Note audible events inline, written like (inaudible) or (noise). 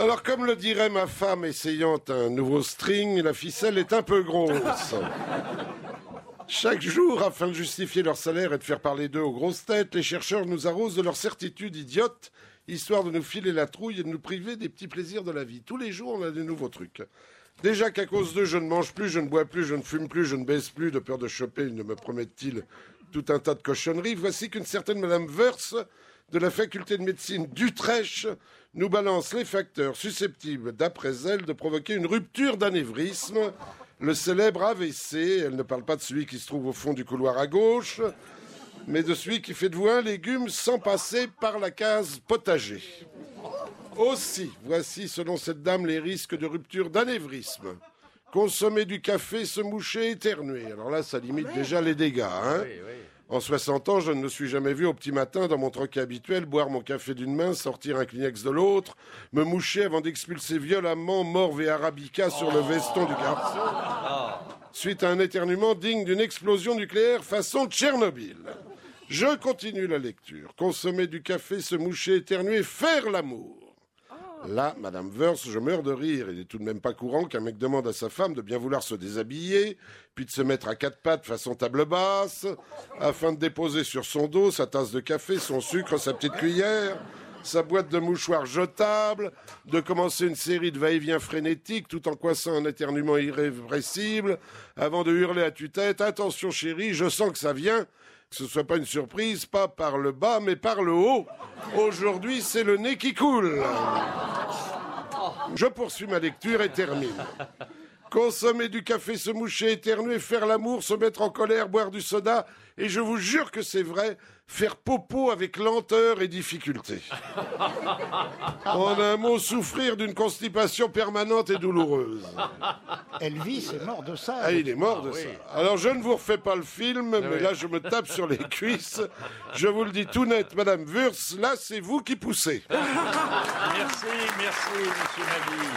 Alors, comme le dirait ma femme essayant un nouveau string, la ficelle est un peu grosse. Chaque jour, afin de justifier leur salaire et de faire parler d'eux aux grosses têtes, les chercheurs nous arrosent de leurs certitudes idiotes, histoire de nous filer la trouille et de nous priver des petits plaisirs de la vie. Tous les jours, on a des nouveaux trucs. Déjà qu'à cause d'eux, je ne mange plus, je ne bois plus, je ne fume plus, je ne baisse plus, de peur de choper, ils ne me promettent-ils tout un tas de cochonneries. Voici qu'une certaine Madame Verse, de la faculté de médecine d'Utrecht, nous balance les facteurs susceptibles, d'après elle, de provoquer une rupture d'anévrisme, le célèbre AVC. Elle ne parle pas de celui qui se trouve au fond du couloir à gauche, mais de celui qui fait de vous un légume sans passer par la case potager. Aussi, voici selon cette dame les risques de rupture d'anévrisme. Consommer du café, se moucher, éternuer. Alors là, ça limite déjà les dégâts. Hein en 60 ans, je ne me suis jamais vu au petit matin dans mon troquet habituel boire mon café d'une main, sortir un Kleenex de l'autre, me moucher avant d'expulser violemment morve et arabica sur le veston du garçon. Suite à un éternuement digne d'une explosion nucléaire façon Tchernobyl. Je continue la lecture. Consommer du café, se moucher, éternuer, faire l'amour. Là, Madame Verse, je meurs de rire. Il n'est tout de même pas courant qu'un mec demande à sa femme de bien vouloir se déshabiller, puis de se mettre à quatre pattes façon table basse, afin de déposer sur son dos sa tasse de café, son sucre, sa petite cuillère, sa boîte de mouchoirs jetable, de commencer une série de va-et-vient frénétiques tout en coinsant un éternuement irrépressible, avant de hurler à tue-tête Attention chérie, je sens que ça vient que ce soit pas une surprise, pas par le bas, mais par le haut. Aujourd'hui, c'est le nez qui coule. Je poursuis ma lecture et termine. Consommer du café, se moucher, éternuer, faire l'amour, se mettre en colère, boire du soda, et je vous jure que c'est vrai, faire popo avec lenteur et difficulté. (laughs) En un mot, souffrir d'une constipation permanente et douloureuse. Elvis est mort de ça. Ah, il est mort de ça. Alors, je ne vous refais pas le film, mais là, je me tape sur les (laughs) cuisses. Je vous le dis tout net, Madame Wurz, là, c'est vous qui poussez. Merci, merci, monsieur Mabille.